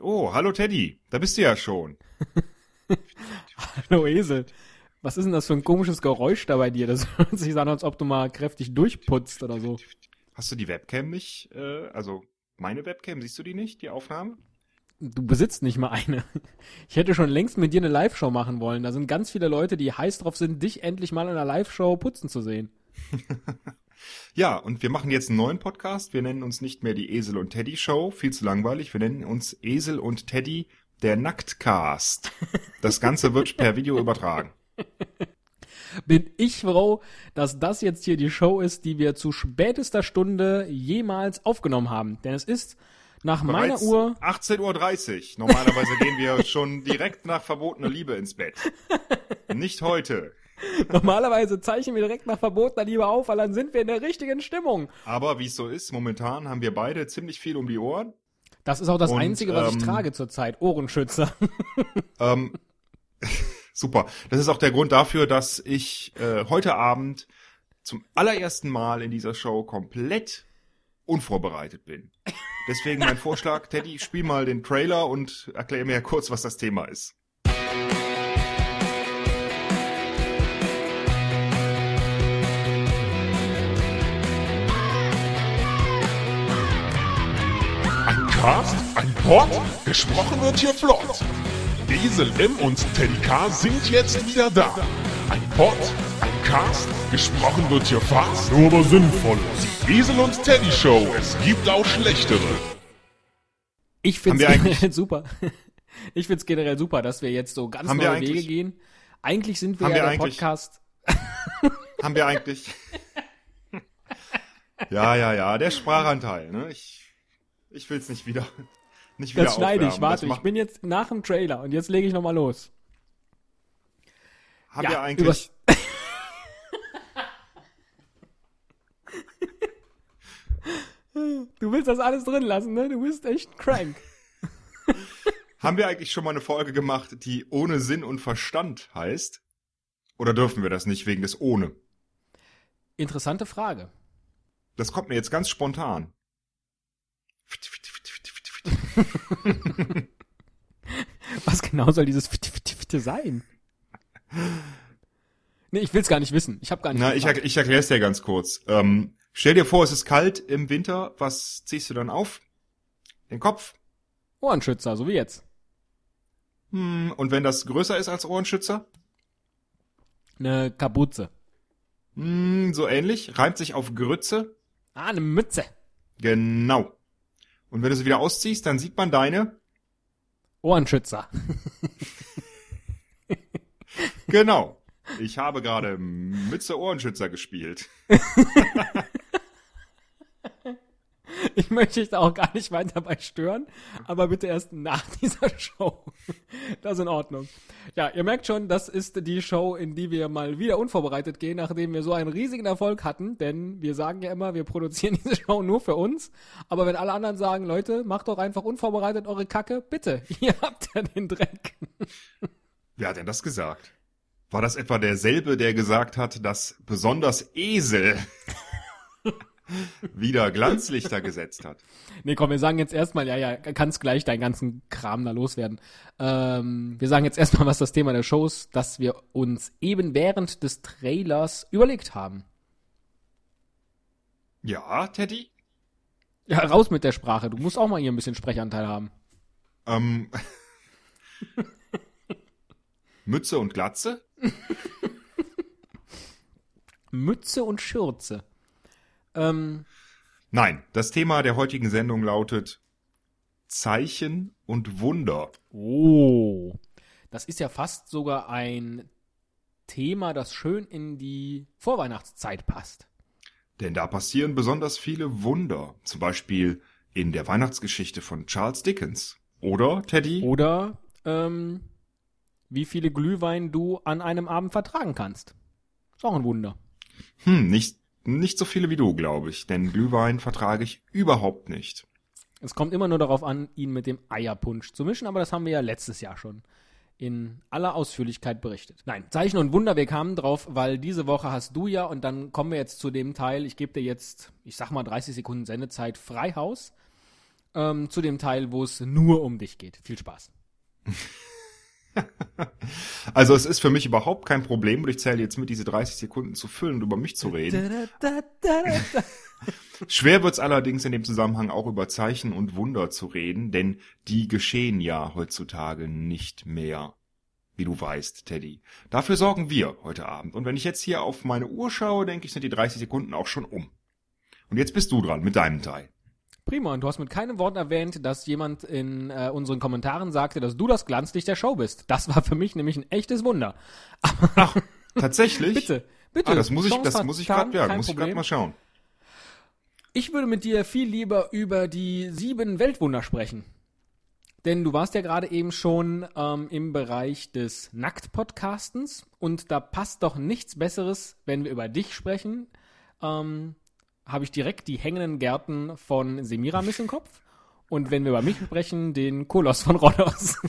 Oh, hallo Teddy, da bist du ja schon. hallo Esel. Was ist denn das für ein komisches Geräusch da bei dir? Das hört sich an, als ob du mal kräftig durchputzt oder so. Hast du die Webcam nicht? Äh, also meine Webcam, siehst du die nicht, die Aufnahme? Du besitzt nicht mal eine. Ich hätte schon längst mit dir eine Live-Show machen wollen. Da sind ganz viele Leute, die heiß drauf sind, dich endlich mal in einer Live-Show putzen zu sehen. ja, und wir machen jetzt einen neuen Podcast. Wir nennen uns nicht mehr die Esel und Teddy Show, viel zu langweilig. Wir nennen uns Esel und Teddy der Nacktcast. Das Ganze wird per Video übertragen. Bin ich froh, dass das jetzt hier die Show ist, die wir zu spätester Stunde jemals aufgenommen haben. Denn es ist nach Bereits meiner Uhr 18.30 Uhr. Normalerweise gehen wir schon direkt nach verbotener Liebe ins Bett. Nicht heute. Normalerweise zeichnen wir direkt nach verbotener Liebe auf, weil dann sind wir in der richtigen Stimmung. Aber wie es so ist, momentan haben wir beide ziemlich viel um die Ohren. Das ist auch das Und, Einzige, was ähm, ich trage zurzeit. Ohrenschützer. Ähm, super. Das ist auch der Grund dafür, dass ich äh, heute Abend zum allerersten Mal in dieser Show komplett unvorbereitet bin. Deswegen mein Vorschlag, Teddy, spiel mal den Trailer und erklär mir kurz, was das Thema ist. Cast, ein Pod, gesprochen wird hier flott. Esel M und Teddy K sind jetzt wieder da. Ein Pod, ein Cast, gesprochen wird hier fast, nur aber sinnvoll. Die Esel und Teddy Show, es gibt auch schlechtere. Ich find's generell super. Ich find's generell super, dass wir jetzt so ganz haben neue Wege gehen. Eigentlich sind wir haben ja wir der Podcast. haben wir eigentlich. ja, ja, ja, der Sprachanteil, ne? Ich ich will es nicht wieder. Nicht wieder das schneide ich, warte, ich bin jetzt nach dem Trailer und jetzt lege ich nochmal los. Haben ja, wir eigentlich. du willst das alles drin lassen, ne? Du bist echt crank. Haben wir eigentlich schon mal eine Folge gemacht, die ohne Sinn und Verstand heißt? Oder dürfen wir das nicht wegen des ohne? Interessante Frage. Das kommt mir jetzt ganz spontan. Was genau soll dieses sein? Nee, ich will's gar nicht wissen. Ich habe gar nicht. Na, ich, ich erkläre es dir ganz kurz. Ähm, stell dir vor, es ist kalt im Winter. Was ziehst du dann auf? Den Kopf? Ohrenschützer, so wie jetzt. Hm, und wenn das größer ist als Ohrenschützer? Eine Kapuze. Hm, so ähnlich. Reimt sich auf Grütze. Ah, eine Mütze. Genau. Und wenn du sie wieder ausziehst, dann sieht man deine Ohrenschützer. genau. Ich habe gerade Mütze Ohrenschützer gespielt. Ich möchte dich da auch gar nicht weiter bei stören, aber bitte erst nach dieser Show. Das ist in Ordnung. Ja, ihr merkt schon, das ist die Show, in die wir mal wieder unvorbereitet gehen, nachdem wir so einen riesigen Erfolg hatten, denn wir sagen ja immer, wir produzieren diese Show nur für uns, aber wenn alle anderen sagen, Leute, macht doch einfach unvorbereitet eure Kacke, bitte, ihr habt ja den Dreck. Wer hat denn das gesagt? War das etwa derselbe, der gesagt hat, dass besonders Esel wieder Glanzlichter gesetzt hat. Nee, komm, wir sagen jetzt erstmal, ja, ja, kannst gleich deinen ganzen Kram da loswerden. Ähm, wir sagen jetzt erstmal, was das Thema der Show ist, das wir uns eben während des Trailers überlegt haben. Ja, Teddy? Ja, raus mit der Sprache. Du musst auch mal hier ein bisschen Sprechanteil haben. Ähm. Mütze und Glatze? Mütze und Schürze. Ähm, Nein, das Thema der heutigen Sendung lautet Zeichen und Wunder. Oh, das ist ja fast sogar ein Thema, das schön in die Vorweihnachtszeit passt. Denn da passieren besonders viele Wunder. Zum Beispiel in der Weihnachtsgeschichte von Charles Dickens. Oder, Teddy? Oder ähm, wie viele Glühwein du an einem Abend vertragen kannst. Ist auch ein Wunder. Hm, nicht nicht so viele wie du, glaube ich, denn Glühwein vertrage ich überhaupt nicht. Es kommt immer nur darauf an, ihn mit dem Eierpunsch zu mischen, aber das haben wir ja letztes Jahr schon in aller Ausführlichkeit berichtet. Nein, Zeichen und Wunder, wir kamen drauf, weil diese Woche hast du ja, und dann kommen wir jetzt zu dem Teil, ich gebe dir jetzt, ich sag mal 30 Sekunden Sendezeit, Freihaus. ähm, zu dem Teil, wo es nur um dich geht. Viel Spaß. Also es ist für mich überhaupt kein Problem und ich zähle jetzt mit, diese 30 Sekunden zu füllen und über mich zu reden. Schwer wird's allerdings in dem Zusammenhang auch über Zeichen und Wunder zu reden, denn die geschehen ja heutzutage nicht mehr. Wie du weißt, Teddy. Dafür sorgen wir heute Abend. Und wenn ich jetzt hier auf meine Uhr schaue, denke ich, sind die 30 Sekunden auch schon um. Und jetzt bist du dran mit deinem Teil. Prima, und du hast mit keinem Wort erwähnt, dass jemand in äh, unseren Kommentaren sagte, dass du das Glanzlicht der Show bist. Das war für mich nämlich ein echtes Wunder. Ach, tatsächlich? Bitte, bitte. Ah, das muss ich, Chance das muss ich gerade, ja, kein muss ich gerade Problem. mal schauen. Ich würde mit dir viel lieber über die sieben Weltwunder sprechen. Denn du warst ja gerade eben schon ähm, im Bereich des Nackt-Podcastens und da passt doch nichts Besseres, wenn wir über dich sprechen. Ähm, Habe ich direkt die hängenden Gärten von Semiramis im Kopf. Und wenn wir über mich sprechen, den Kolos von Rhodos.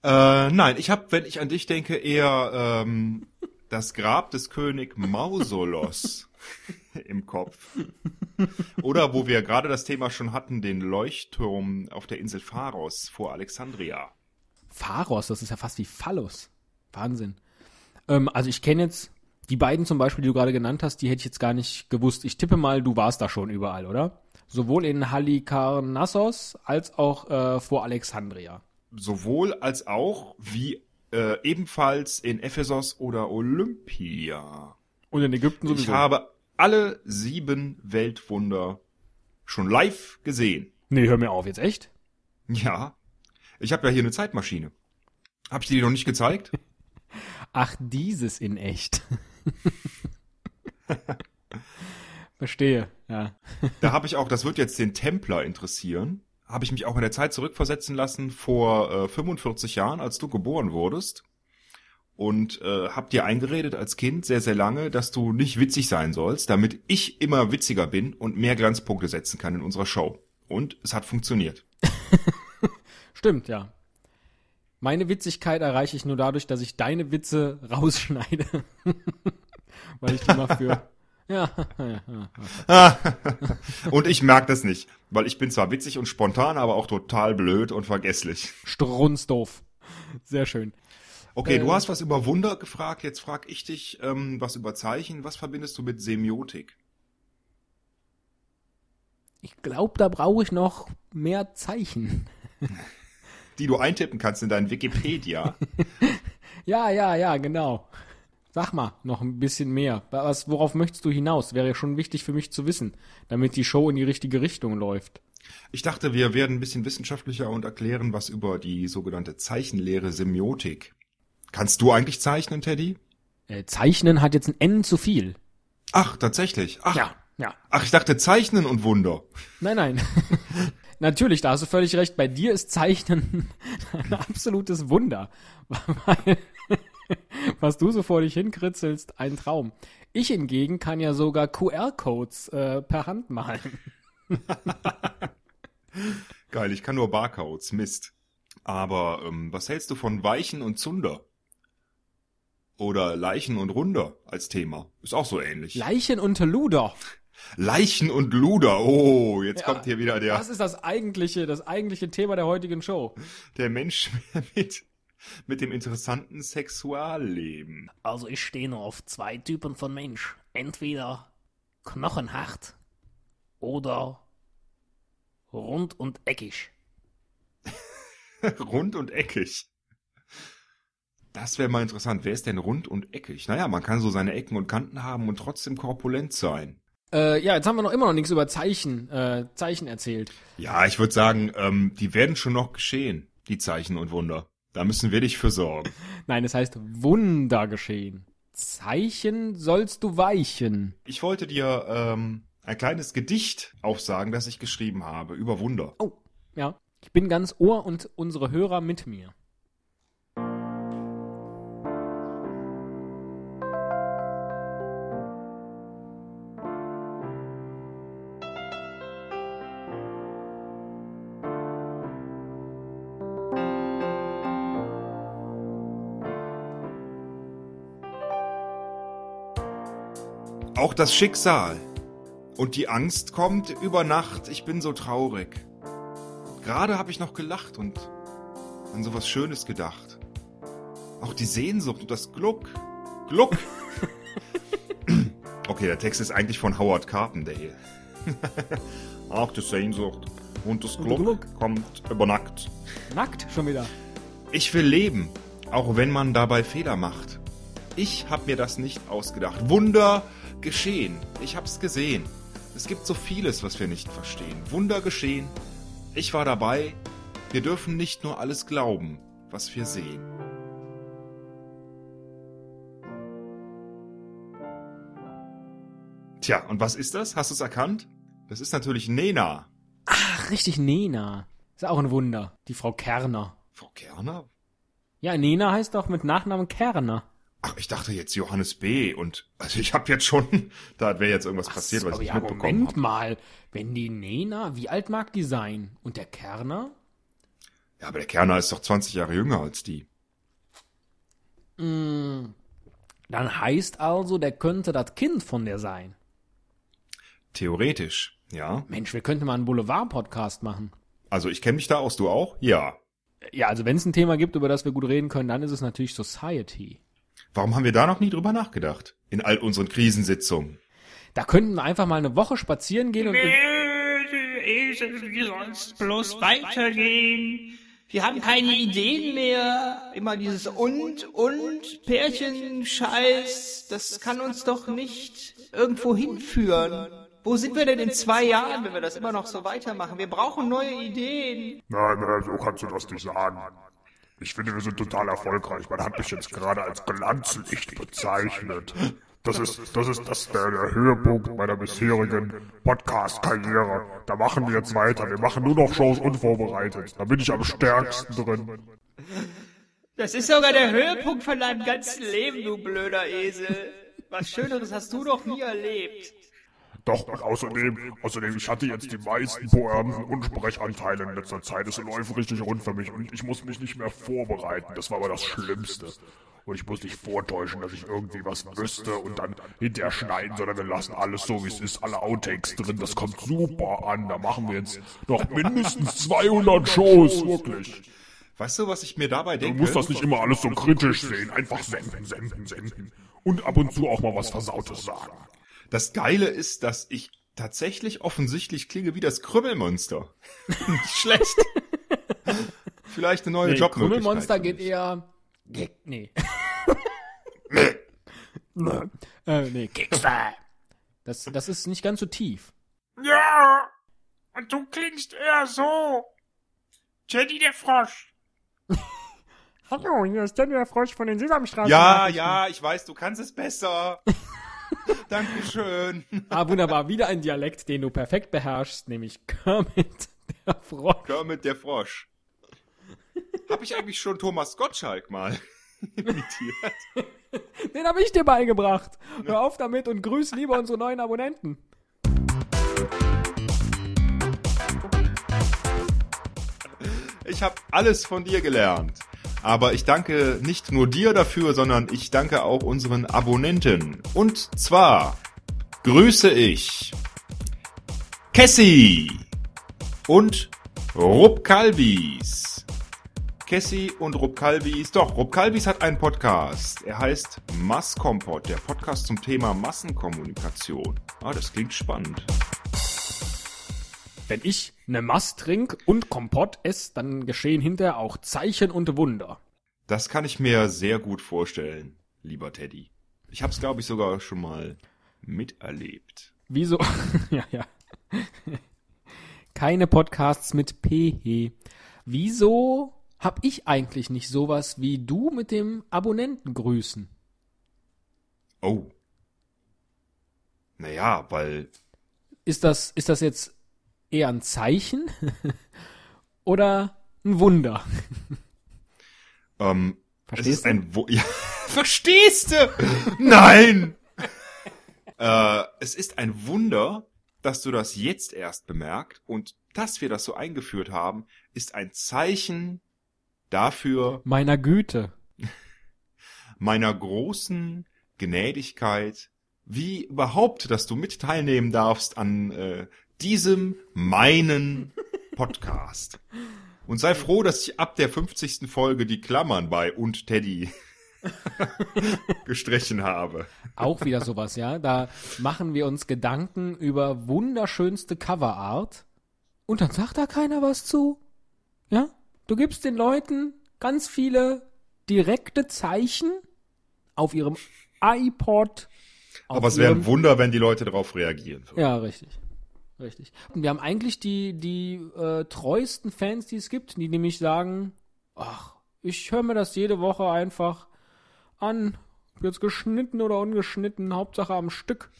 Äh, nein, ich habe, wenn ich an dich denke, eher ähm, das Grab des König Mausolos im Kopf. Oder wo wir gerade das Thema schon hatten, den Leuchtturm auf der Insel Pharos vor Alexandria. Pharos, das ist ja fast wie Phallus. Wahnsinn. Ähm, also ich kenne jetzt die beiden zum Beispiel, die du gerade genannt hast, die hätte ich jetzt gar nicht gewusst. Ich tippe mal, du warst da schon überall, oder? Sowohl in Halikarnassos als auch äh, vor Alexandria. Sowohl als auch wie äh, ebenfalls in Ephesos oder Olympia. Und in Ägypten Ich sowieso. habe alle sieben Weltwunder schon live gesehen. nee, hör mir auf, jetzt echt? Ja, ich habe ja hier eine Zeitmaschine. Hab ich dir die noch nicht gezeigt? Ach, dieses in echt. Verstehe, ja. Da habe ich auch, das wird jetzt den Templer interessieren, habe ich mich auch in der Zeit zurückversetzen lassen vor äh, 45 Jahren, als du geboren wurdest. Und äh, hab dir eingeredet als Kind sehr, sehr lange, dass du nicht witzig sein sollst, damit ich immer witziger bin und mehr Glanzpunkte setzen kann in unserer Show. Und es hat funktioniert. Stimmt, ja. Meine Witzigkeit erreiche ich nur dadurch, dass ich deine Witze rausschneide. Weil ich die mal für. Ja. Und ich merk das nicht, weil ich bin zwar witzig und spontan, aber auch total blöd und vergesslich. Strunzdoof. Sehr schön. Okay, Äh, du hast was über Wunder gefragt, jetzt frag ich dich ähm, was über Zeichen. Was verbindest du mit Semiotik? Ich glaube, da brauche ich noch mehr Zeichen. Die du eintippen kannst in dein Wikipedia. Ja, ja, ja, genau. Sag mal, noch ein bisschen mehr. Was, worauf möchtest du hinaus? Wäre schon wichtig für mich zu wissen, damit die Show in die richtige Richtung läuft. Ich dachte, wir werden ein bisschen wissenschaftlicher und erklären was über die sogenannte Zeichenlehre Semiotik. Kannst du eigentlich zeichnen, Teddy? Äh, Zeichnen hat jetzt ein N zu viel. Ach, tatsächlich. Ach, Ja, ja. ach, ich dachte Zeichnen und Wunder. Nein, nein. Natürlich, da hast du völlig recht. Bei dir ist Zeichnen ein absolutes Wunder. Weil, was du so vor dich hinkritzelst, ein Traum. Ich hingegen kann ja sogar QR-Codes äh, per Hand malen. Geil, ich kann nur Barcodes, Mist. Aber ähm, was hältst du von Weichen und Zunder? Oder Leichen und Runder als Thema? Ist auch so ähnlich. Leichen und Luder. Leichen und Luder. Oh, jetzt Ja, kommt hier wieder der, Das ist das eigentliche, das eigentliche Thema der heutigen Show. der Mensch mit, mit dem interessanten Sexualleben. Also ich stehe nur auf zwei Typen von Mensch. Entweder knochenhart oder rund und eckig. rund und eckig. Das wäre mal interessant. Wer ist denn rund und eckig? Naja, man kann so seine Ecken und Kanten haben und trotzdem korpulent sein. Äh, ja, jetzt haben wir noch immer noch nichts über Zeichen, äh, Zeichen erzählt. Ja, ich würde sagen, ähm, die werden schon noch geschehen, die Zeichen und Wunder. Da müssen wir dich für sorgen. Nein, es heißt Wunder geschehen. Zeichen sollst du weichen. Ich wollte dir ähm, ein kleines Gedicht aufsagen, das ich geschrieben habe über Wunder. Oh, ja. Ich bin ganz Ohr und unsere Hörer mit mir. Das Schicksal Und die Angst kommt über Nacht. Ich bin so traurig. Gerade habe ich noch gelacht und an sowas Schönes gedacht. Auch die Sehnsucht und das Gluck. Gluck. okay, der Text ist eigentlich von Howard Carpendale. Auch die Sehnsucht und das Und Gluck, Gluck. kommt über Nacht. Nackt schon wieder. Ich will leben, auch wenn man dabei Fehler macht. Ich hab mir das nicht ausgedacht. Wunder geschehen. Ich hab's gesehen. Es gibt so vieles, was wir nicht verstehen. Wunder geschehen. Ich war dabei. Wir dürfen nicht nur alles glauben, was wir sehen. Tja, und was ist das? Hast du es erkannt? Das ist natürlich Nena. Ach, richtig, Nena. Ist auch ein Wunder. Die Frau Kerner. Frau Kerner? Ja, Nena heißt doch mit Nachnamen Kerner. Ach, ich dachte jetzt Johannes B. Und also ich habe jetzt schon, da wäre jetzt irgendwas passiert, was ich ja, nicht mitbekommen Moment mal. Wenn die Nena, wie alt mag die sein? Und der Kerner? Ja, aber der Kerner ist doch 20 Jahre jünger als die. Mm, dann heißt also, der könnte das Kind von der sein. Theoretisch, ja. Mensch, wir könnten mal einen Boulevard-Podcast machen. Also ich kenne mich da aus, du auch? Ja. Ja, also wenn es ein Thema gibt, über das wir gut reden können, dann ist es natürlich Society. Warum haben wir da noch nie drüber nachgedacht? In all unseren Krisensitzungen. Da könnten wir einfach mal eine Woche spazieren gehen und... Wie soll's bloß weitergehen? Wir haben keine Ideen mehr. Immer dieses und, und, Pärchenscheiß. Das kann uns doch nicht irgendwo hinführen. Wo sind wir denn in zwei Jahren, wenn wir das immer noch so weitermachen? Wir brauchen neue Ideen. Nein, nein, so kannst du das nicht sagen. Ich finde, wir sind total erfolgreich. Man hat mich jetzt gerade als Glanzlicht bezeichnet. Das ist, das ist das der, der Höhepunkt meiner bisherigen Podcast-Karriere. Da machen wir jetzt weiter. Wir machen nur noch Shows unvorbereitet. Da bin ich am stärksten drin. Das ist sogar der Höhepunkt von deinem ganzen Leben, du blöder Esel. Was Schöneres hast du doch nie erlebt. Doch, und außerdem, außerdem, ich hatte jetzt die meisten Pointen und Sprechanteile in letzter Zeit. Es läuft richtig rund für mich und ich muss mich nicht mehr vorbereiten. Das war aber das Schlimmste. Und ich muss nicht vortäuschen, dass ich irgendwie was wüsste und dann hinterher schneiden, sondern wir lassen alles so, wie es ist. Alle Outtakes drin, das kommt super an. Da machen wir jetzt noch mindestens 200 Shows, wirklich. Weißt du, was ich mir dabei Du denke? musst das nicht immer alles so kritisch sehen. Einfach senden, senden, senden. Und ab und zu auch mal was Versautes sagen. Das Geile ist, dass ich tatsächlich offensichtlich klinge wie das Krümmelmonster. Nicht schlecht. Vielleicht eine neue Nee, Jobmöglichkeit. Krümmelmonster geht eher... Ge nee. äh, nee, Gangster. Das, das ist nicht ganz so tief. Ja, und du klingst eher so. Jenny der Frosch. Hallo, hier ist Danny der Frosch von den Sesamstraßen. Ja, ja, ich weiß, du kannst es besser. Dankeschön. Ah, wunderbar. Wieder ein Dialekt, den du perfekt beherrschst, nämlich Kermit der Frosch. Kermit der Frosch. Hab ich eigentlich schon Thomas Gottschalk mal imitiert? Den habe ich dir beigebracht. Hör auf damit und grüß lieber unsere neuen Abonnenten. Ich habe alles von dir gelernt. Aber ich danke nicht nur dir dafür, sondern ich danke auch unseren Abonnenten. Und zwar grüße ich Cassie und Rupp Kalbis. Cassie und Rupp Kalbis. Doch, Rupp Kalbis hat einen Podcast. Er heißt Masskompott, der Podcast zum Thema Massenkommunikation. Ah, das klingt spannend. Wenn ich ne Mast trink und Kompott esse, dann geschehen hinterher auch Zeichen und Wunder. Das kann ich mir sehr gut vorstellen, lieber Teddy. Ich habe es, glaube ich, sogar schon mal miterlebt. Wieso? ja, ja. Keine Podcasts mit PH. Wieso hab ich eigentlich nicht sowas wie du mit dem Abonnenten grüßen? Oh. Naja, weil Ist das, ist das jetzt eher ein Zeichen oder ein Wunder? ähm, es Verstehst ist du? ein Wo ja, Verstehst du? Nein! äh, es ist ein Wunder, dass du das jetzt erst bemerkt und dass wir das so eingeführt haben, ist ein Zeichen dafür Meiner Güte. meiner großen Gnädigkeit, wie überhaupt, dass du mit teilnehmen darfst an äh, diesem meinen Podcast. Und sei froh, dass ich ab der 50. Folge die Klammern bei und Teddy gestrichen habe. Auch wieder sowas, ja. Da machen wir uns Gedanken über wunderschönste Coverart und dann sagt da keiner was zu. Ja? Du gibst den Leuten ganz viele direkte Zeichen auf ihrem iPod. Auf Aber es wäre ein Wunder, wenn die Leute darauf reagieren würden. Ja, richtig. Richtig. Und wir haben eigentlich die, die äh, treuesten Fans, die es gibt, die nämlich sagen, ach, ich höre mir das jede Woche einfach an. Jetzt geschnitten oder ungeschnitten, Hauptsache am Stück.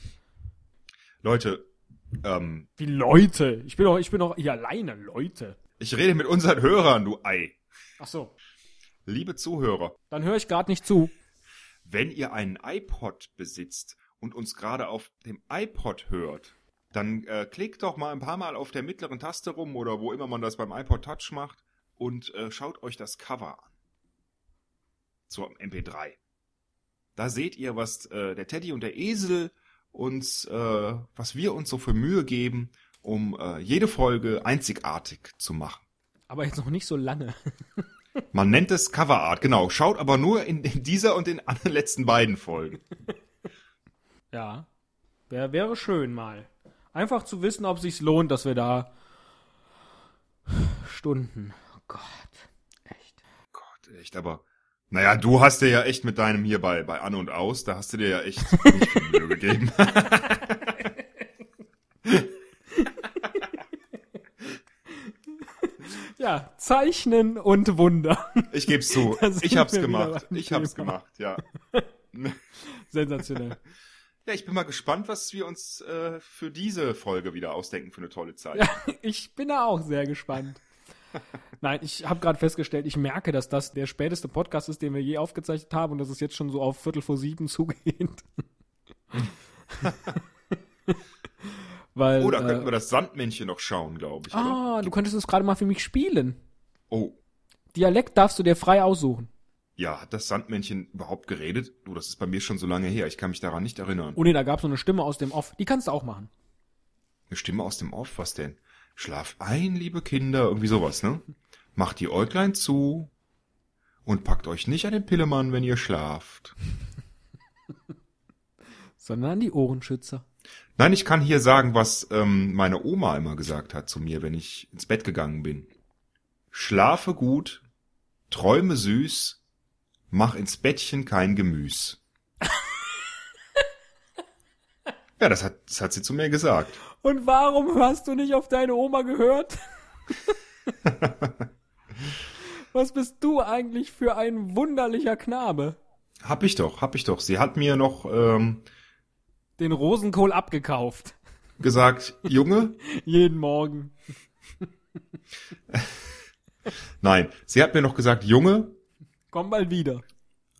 Leute, ähm, Wie Leute. Ich bin doch, ich bin doch hier alleine, Leute. ich rede mit unseren Hörern, du Ei. Ach so. Liebe Zuhörer, Dann höre ich gerade nicht zu. wenn ihr einen iPod besitzt und uns gerade auf dem iPod hört, dann äh, klickt doch mal ein paar Mal auf der mittleren Taste rum oder wo immer man das beim iPod Touch macht und äh, schaut euch das Cover an. Zur MP3. Da seht ihr, was äh, der Teddy und der Esel uns, äh, was wir uns so für Mühe geben, um äh, jede Folge einzigartig zu machen. Aber jetzt noch nicht so lange. Man nennt es Coverart, genau. Schaut aber nur in, in dieser und den letzten beiden Folgen. Ja. Wär, wäre schön mal. Einfach zu wissen, ob sich's lohnt, dass wir da Stunden. Oh Gott. Echt. Gott, echt, aber. Naja, du hast dir ja echt mit deinem hier bei, bei An und Aus, da hast du dir ja echt nicht viel Mühe gegeben. Ja, Zeichnen und Wunder. Ich geb's zu. Ich hab's gemacht. Ich hab's gemacht, ja. Sensationell. Ja, ich bin mal gespannt, was wir uns äh, für diese Folge wieder ausdenken für eine tolle Zeit. Ja, ich bin da auch sehr gespannt. Nein, ich habe gerade festgestellt, ich merke, dass das der späteste Podcast ist, den wir je aufgezeichnet haben und dass es jetzt schon so auf Viertel vor sieben zugeht. Weil, Oder äh, könnten wir das Sandmännchen noch schauen, glaube ich. Oder? Ah, du könntest es gerade mal für mich spielen. Oh, Dialekt darfst du dir frei aussuchen. Ja, hat das Sandmännchen überhaupt geredet? Du, das ist bei mir schon so lange her. Ich kann mich daran nicht erinnern. Oh nee, da gab es so eine Stimme aus dem Off. Die kannst du auch machen. Eine Stimme aus dem Off, was denn? Schlaf ein, liebe Kinder, irgendwie sowas, ne? Macht die Äuglein zu und packt euch nicht an den Pillemann, wenn ihr schlaft. Sondern an die Ohrenschützer. Nein, ich kann hier sagen, was ähm, meine Oma immer gesagt hat zu mir, wenn ich ins Bett gegangen bin. Schlafe gut, träume süß, mach ins Bettchen kein Gemüs. ja, das hat, das hat sie zu mir gesagt. Und warum hast du nicht auf deine Oma gehört? Was bist du eigentlich für ein wunderlicher Knabe? Hab ich doch, hab ich doch. Sie hat mir noch ähm, Den Rosenkohl abgekauft. gesagt, Junge, Jeden Morgen. nein, sie hat mir noch gesagt, Junge, Komm mal wieder.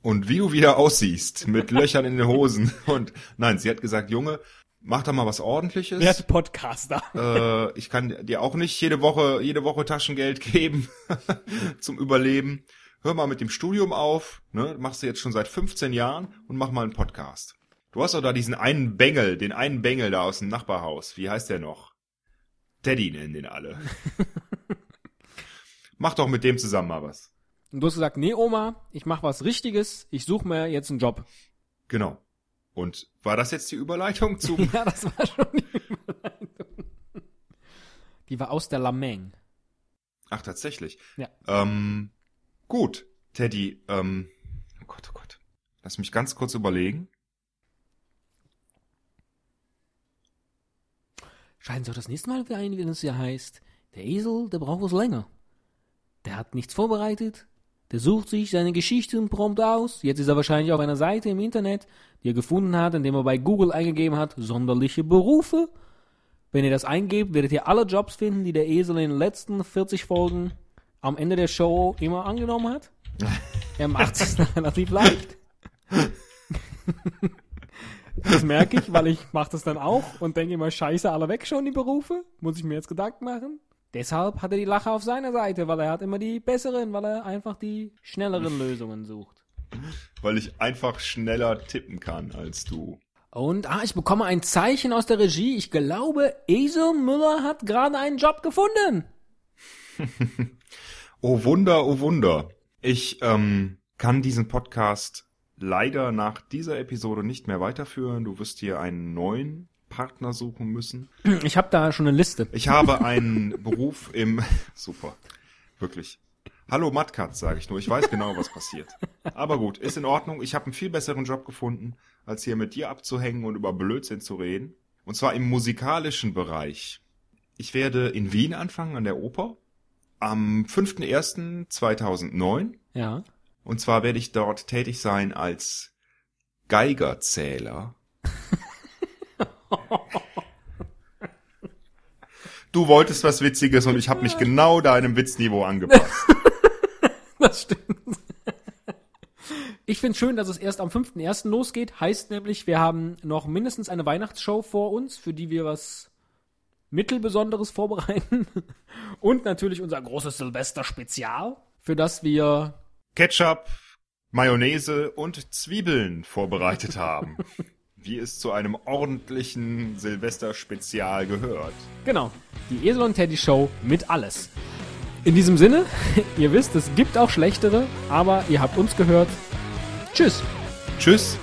und wie du wieder aussiehst, mit Löchern in den Hosen. Und nein, sie hat gesagt, Junge, mach doch mal was ordentliches. Wer ist Podcaster? äh, ich kann dir auch nicht jede Woche, jede Woche Taschengeld geben zum Überleben. Hör mal mit dem Studium auf, ne? Machst du jetzt schon seit 15 Jahren und mach mal einen Podcast. Du hast doch da diesen einen Bengel, den einen Bengel da aus dem Nachbarhaus. Wie heißt der noch? Teddy nennen den alle. mach doch mit dem zusammen mal was. Und du hast gesagt, nee, Oma, ich mach was Richtiges. Ich suche mir jetzt einen Job. Genau. Und war das jetzt die Überleitung zum Ja, das war schon die Überleitung. Die war aus der Lameng. Ach, tatsächlich. Ja. Ähm, gut, Teddy, ähm, oh Gott, oh Gott. Lass mich ganz kurz überlegen. Scheint so das nächste Mal ein, wenn es ja heißt, der Esel, der braucht es länger. Der hat nichts vorbereitet, der sucht sich seine Geschichten prompt aus. Jetzt ist er wahrscheinlich auf einer Seite im Internet, die er gefunden hat, indem er bei Google eingegeben hat, sonderliche Berufe. Wenn ihr das eingebt, werdet ihr alle Jobs finden, die der Esel in den letzten 40 Folgen am Ende der Show immer angenommen hat. Er macht es relativ leicht. Das merke ich, weil ich mache das dann auch und denke immer, scheiße, alle weg schon die Berufe. Muss ich mir jetzt Gedanken machen? Deshalb hat er die Lache auf seiner Seite, weil er hat immer die besseren, weil er einfach die schnelleren Lösungen sucht. Weil ich einfach schneller tippen kann als du. Und ah, ich bekomme ein Zeichen aus der Regie. Ich glaube, Esel Müller hat gerade einen Job gefunden. Oh Wunder, oh Wunder. Ich ähm, kann diesen Podcast leider nach dieser Episode nicht mehr weiterführen. Du wirst hier einen neuen Partner suchen müssen. Ich habe da schon eine Liste. Ich habe einen Beruf im super, wirklich. Hallo Mattkatz, sage ich nur. Ich weiß genau, was passiert. Aber gut, ist in Ordnung. Ich habe einen viel besseren Job gefunden, als hier mit dir abzuhängen und über Blödsinn zu reden. Und zwar im musikalischen Bereich. Ich werde in Wien anfangen an der Oper am 5.1.2009. Ja. Und zwar werde ich dort tätig sein als Geigerzähler. Du wolltest was Witziges und ich habe mich genau deinem Witzniveau angepasst. Das stimmt. Ich finde schön, dass es erst am 5.1. losgeht. Heißt nämlich, wir haben noch mindestens eine Weihnachtsshow vor uns, für die wir was Mittelbesonderes vorbereiten. Und natürlich unser großes Silvester-Spezial, für das wir Ketchup, Mayonnaise und Zwiebeln vorbereitet haben. Wie es zu einem ordentlichen Silvester-Spezial gehört. Genau, die Esel und Teddy Show mit alles. In diesem Sinne, ihr wisst, es gibt auch schlechtere, aber ihr habt uns gehört. Tschüss. Tschüss.